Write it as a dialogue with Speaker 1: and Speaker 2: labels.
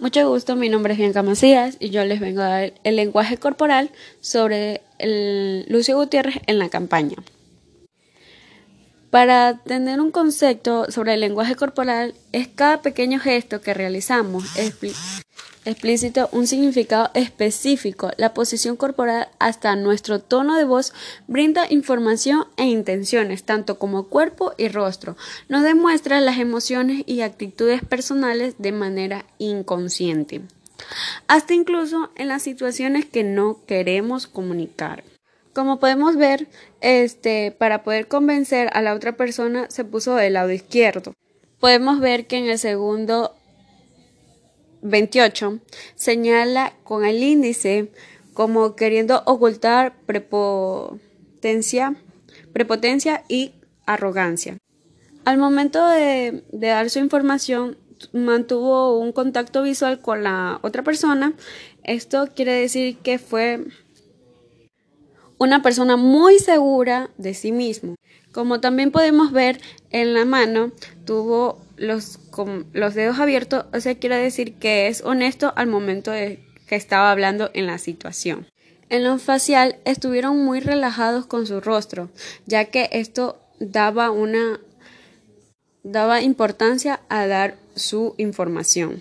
Speaker 1: Mucho gusto, mi nombre es Bianca Macías y yo les vengo a dar el lenguaje corporal sobre el Lucio Gutiérrez en la campaña. Para tener un concepto sobre el lenguaje corporal es cada pequeño gesto que realizamos, explícito un significado específico. La posición corporal hasta nuestro tono de voz brinda información e intenciones, tanto como cuerpo y rostro. Nos demuestra las emociones y actitudes personales de manera inconsciente. Hasta incluso en las situaciones que no queremos comunicar. Como podemos ver, este, para poder convencer a la otra persona se puso del lado izquierdo. Podemos ver que en el segundo 28 señala con el índice como queriendo ocultar prepotencia, prepotencia y arrogancia. Al momento de, de dar su información, mantuvo un contacto visual con la otra persona. Esto quiere decir que fue una persona muy segura de sí mismo. Como también podemos ver en la mano, tuvo los, los dedos abiertos, o sea, quiere decir que es honesto al momento de que estaba hablando en la situación. En lo facial estuvieron muy relajados con su rostro, ya que esto daba una daba importancia a dar su información.